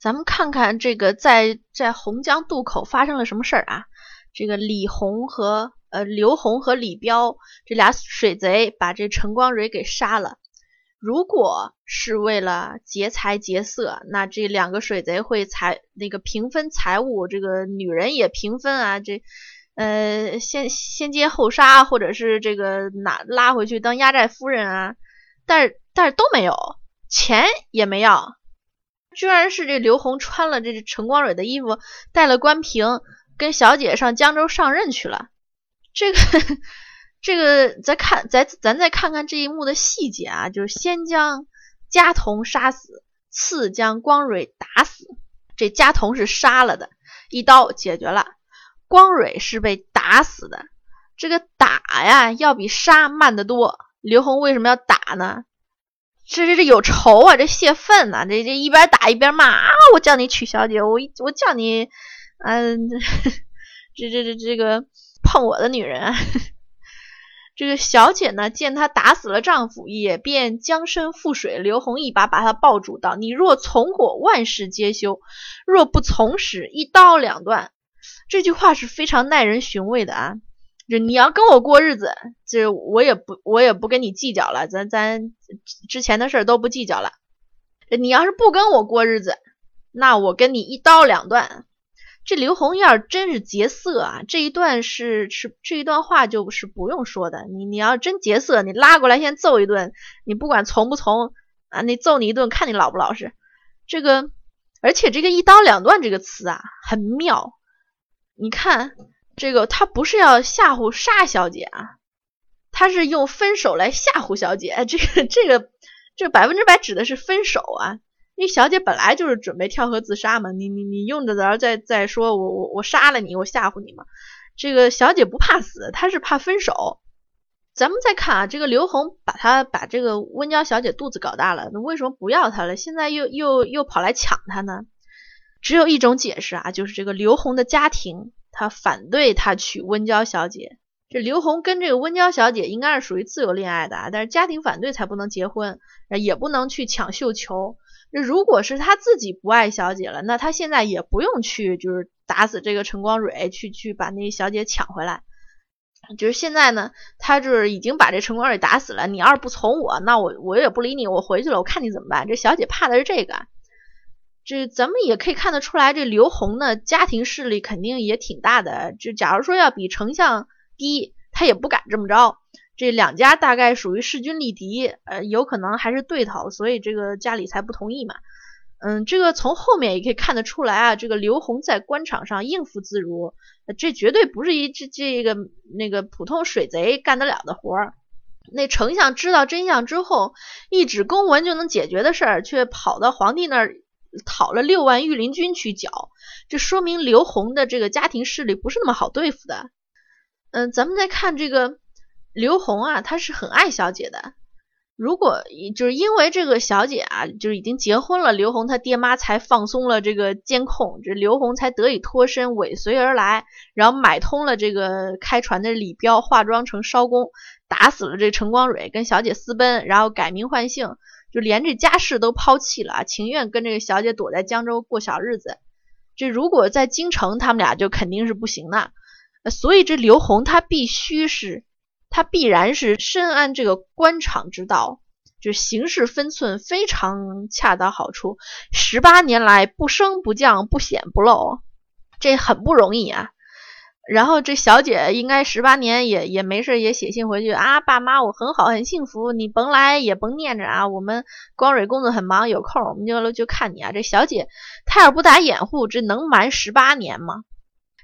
咱们看看这个在在洪江渡口发生了什么事儿啊？这个李洪和呃刘洪和李彪这俩水贼把这陈光蕊给杀了。如果是为了劫财劫色，那这两个水贼会财那个平分财物，这个女人也平分啊，这呃先先劫后杀，或者是这个拿拉回去当压寨夫人啊，但是但是都没有，钱也没要，居然是这刘洪穿了这陈光蕊的衣服，带了关平跟小姐上江州上任去了，这个。这个再看，咱咱再看看这一幕的细节啊，就是先将家童杀死，次将光蕊打死。这家童是杀了的，一刀解决了；光蕊是被打死的。这个打呀，要比杀慢得多。刘洪为什么要打呢？这这这有仇啊，这泄愤呐！这这一边打一边骂啊！我叫你娶小姐，我我叫你，嗯，这这这这个碰我的女人。这个小姐呢，见他打死了丈夫，也便将身覆水。刘洪一把把她抱住，道：“你若从我，万事皆休；若不从时，一刀两断。”这句话是非常耐人寻味的啊！就你要跟我过日子，这我也不我也不跟你计较了，咱咱之前的事儿都不计较了。你要是不跟我过日子，那我跟你一刀两断。这刘红艳真是劫色啊，这一段是是这一段话就是不用说的。你你要真劫色，你拉过来先揍一顿，你不管从不从啊，你揍你一顿，看你老不老实。这个，而且这个一刀两断这个词啊，很妙。你看这个，他不是要吓唬沙小姐啊，他是用分手来吓唬小姐。这个这个这百分之百指的是分手啊。因为小姐本来就是准备跳河自杀嘛，你你你用得着再再说我我我杀了你，我吓唬你嘛。这个小姐不怕死，她是怕分手。咱们再看啊，这个刘红把她把这个温娇小姐肚子搞大了，那为什么不要她了？现在又又又跑来抢她呢？只有一种解释啊，就是这个刘红的家庭他反对他娶温娇小姐。这刘红跟这个温娇小姐应该是属于自由恋爱的啊，但是家庭反对才不能结婚，也不能去抢绣球。那如果是他自己不爱小姐了，那他现在也不用去，就是打死这个陈光蕊，去去把那小姐抢回来。就是现在呢，他就是已经把这陈光蕊打死了。你要是不从我，那我我也不理你，我回去了，我看你怎么办。这小姐怕的是这个。这咱们也可以看得出来，这刘洪呢，家庭势力肯定也挺大的。就假如说要比丞相低，他也不敢这么着。这两家大概属于势均力敌，呃，有可能还是对头，所以这个家里才不同意嘛。嗯，这个从后面也可以看得出来啊，这个刘洪在官场上应付自如，这绝对不是一这这个那个普通水贼干得了的活儿。那丞相知道真相之后，一纸公文就能解决的事儿，却跑到皇帝那儿讨了六万御林军去剿，这说明刘洪的这个家庭势力不是那么好对付的。嗯，咱们再看这个。刘红啊，他是很爱小姐的。如果就是因为这个小姐啊，就是已经结婚了，刘红他爹妈才放松了这个监控，这刘红才得以脱身尾随而来，然后买通了这个开船的李彪，化妆成艄公，打死了这陈光蕊，跟小姐私奔，然后改名换姓，就连这家世都抛弃了啊，情愿跟这个小姐躲在江州过小日子。这如果在京城，他们俩就肯定是不行的。所以这刘宏他必须是。他必然是深谙这个官场之道，就行事分寸非常恰到好处。十八年来不升不降，不显不露，这很不容易啊。然后这小姐应该十八年也也没事，也写信回去啊，爸妈我很好很幸福，你甭来也甭念着啊。我们光蕊工作很忙，有空我们就就看你啊。这小姐她要不打掩护，这能瞒十八年吗？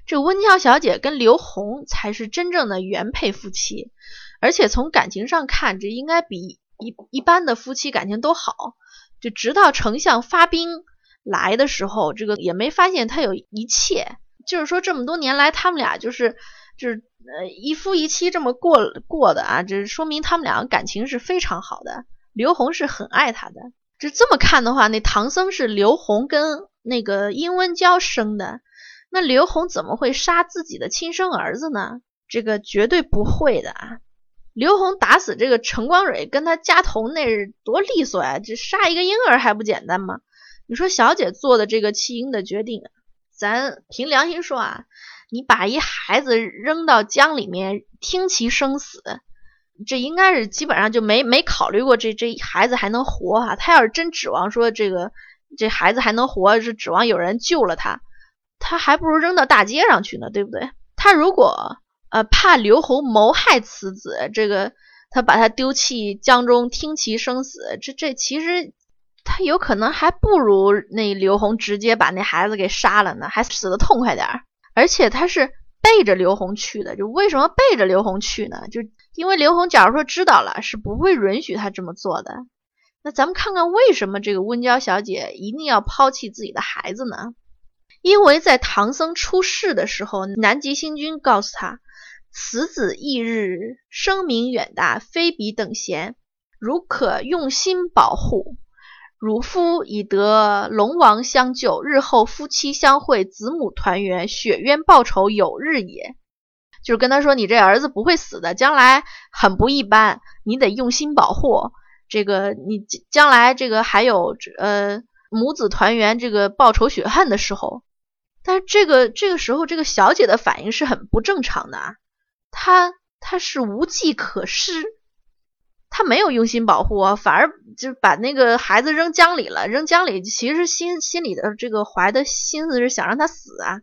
这温娇小姐跟刘红才是真正的原配夫妻，而且从感情上看，这应该比一一般的夫妻感情都好。就直到丞相发兵来的时候，这个也没发现他有一切。就是说这么多年来，他们俩就是就是呃一夫一妻这么过过的啊，这说明他们两个感情是非常好的。刘红是很爱她的。这这么看的话，那唐僧是刘红跟那个殷温娇生的。那刘红怎么会杀自己的亲生儿子呢？这个绝对不会的啊！刘红打死这个陈光蕊跟他家童那是多利索呀！这杀一个婴儿还不简单吗？你说小姐做的这个弃婴的决定，咱凭良心说啊，你把一孩子扔到江里面，听其生死，这应该是基本上就没没考虑过这这孩子还能活哈。他要是真指望说这个这孩子还能活，是指望有人救了他，他还不如扔到大街上去呢，对不对？他如果呃怕刘洪谋害此子，这个他把他丢弃江中，听其生死，这这其实。他有可能还不如那刘洪直接把那孩子给杀了呢，还死得痛快点儿。而且他是背着刘洪去的，就为什么背着刘洪去呢？就因为刘洪假如说知道了，是不会允许他这么做的。那咱们看看为什么这个温娇小姐一定要抛弃自己的孩子呢？因为在唐僧出世的时候，南极星君告诉他：“此子翌日声名远大，非彼等闲，如可用心保护。”汝夫以得龙王相救，日后夫妻相会，子母团圆，雪冤报仇有日也。就是跟他说，你这儿子不会死的，将来很不一般，你得用心保护。这个你将来这个还有呃母子团圆，这个报仇雪恨的时候。但是这个这个时候，这个小姐的反应是很不正常的啊，她她是无计可施。他没有用心保护啊，反而就把那个孩子扔江里了。扔江里，其实心心里的这个怀的心思是想让他死啊。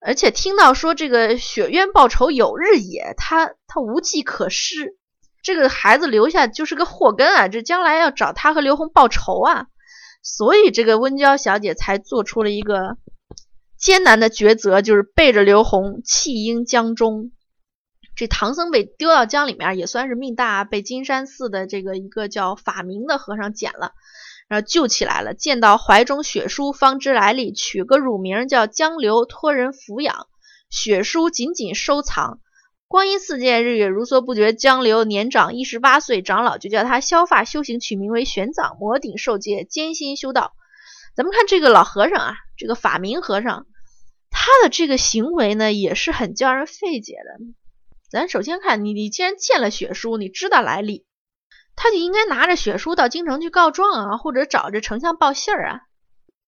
而且听到说这个雪冤报仇有日也，他他无计可施。这个孩子留下就是个祸根啊，这将来要找他和刘红报仇啊。所以这个温娇小姐才做出了一个艰难的抉择，就是背着刘红弃婴江中。这唐僧被丢到江里面也算是命大，被金山寺的这个一个叫法明的和尚捡了，然后救起来了。见到怀中血书，方知来历，取个乳名叫江流，托人抚养。血书紧紧收藏。光阴似箭日月如梭不绝。江流年长一十八岁，长老就叫他削发修行，取名为玄奘，摩顶受戒，艰辛修道。咱们看这个老和尚啊，这个法明和尚，他的这个行为呢，也是很叫人费解的。咱首先看你，你既然见了血书，你知道来历，他就应该拿着血书到京城去告状啊，或者找着丞相报信儿啊。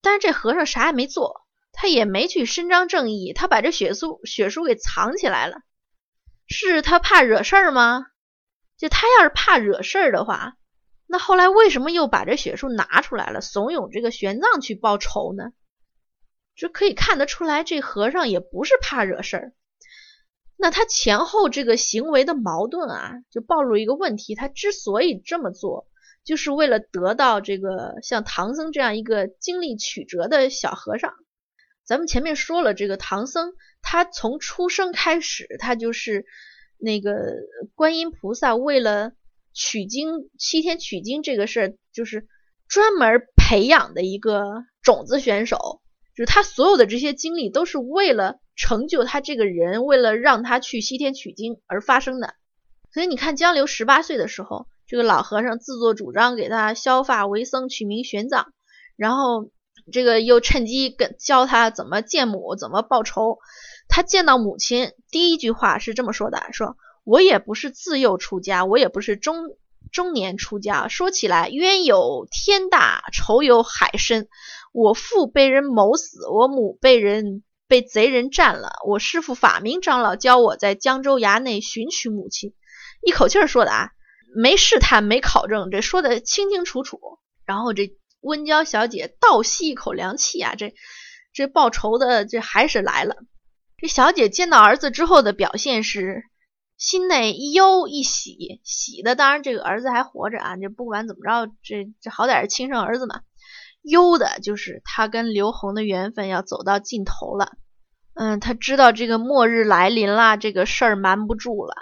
但是这和尚啥也没做，他也没去伸张正义，他把这血书血书给藏起来了，是他怕惹事儿吗？就他要是怕惹事儿的话，那后来为什么又把这血书拿出来了，怂恿这个玄奘去报仇呢？这可以看得出来，这和尚也不是怕惹事儿。那他前后这个行为的矛盾啊，就暴露一个问题：他之所以这么做，就是为了得到这个像唐僧这样一个经历曲折的小和尚。咱们前面说了，这个唐僧他从出生开始，他就是那个观音菩萨为了取经西天取经这个事儿，就是专门培养的一个种子选手。就是他所有的这些经历都是为了成就他这个人，为了让他去西天取经而发生的。所以你看，江流十八岁的时候，这个老和尚自作主张给他削发为僧，取名玄奘，然后这个又趁机跟教他怎么见母，怎么报仇。他见到母亲第一句话是这么说的：“说我也不是自幼出家，我也不是中中年出家。说起来，冤有天大，仇有海深。”我父被人谋死，我母被人被贼人占了。我师父法明长老教我在江州衙内寻取母亲，一口气儿说的啊，没试探，没考证，这说的清清楚楚。然后这温娇小姐倒吸一口凉气啊，这这报仇的这还是来了。这小姐见到儿子之后的表现是心内一忧一喜，喜的当然这个儿子还活着啊，这不管怎么着，这这好歹是亲生儿子嘛。忧的就是他跟刘洪的缘分要走到尽头了，嗯，他知道这个末日来临了，这个事儿瞒不住了，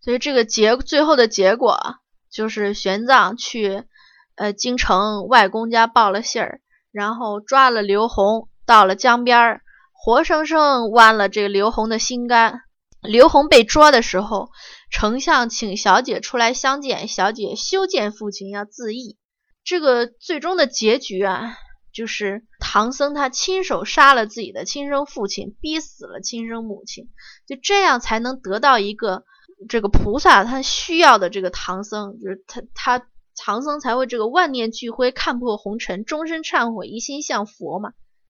所以这个结最后的结果就是玄奘去呃京城外公家报了信儿，然后抓了刘洪，到了江边儿，活生生剜了这个刘洪的心肝。刘洪被捉的时候，丞相请小姐出来相见，小姐休见父亲，要自缢。这个最终的结局啊，就是唐僧他亲手杀了自己的亲生父亲，逼死了亲生母亲，就这样才能得到一个这个菩萨他需要的这个唐僧，就是他他唐僧才会这个万念俱灰，看破红尘，终身忏悔，一心向佛嘛。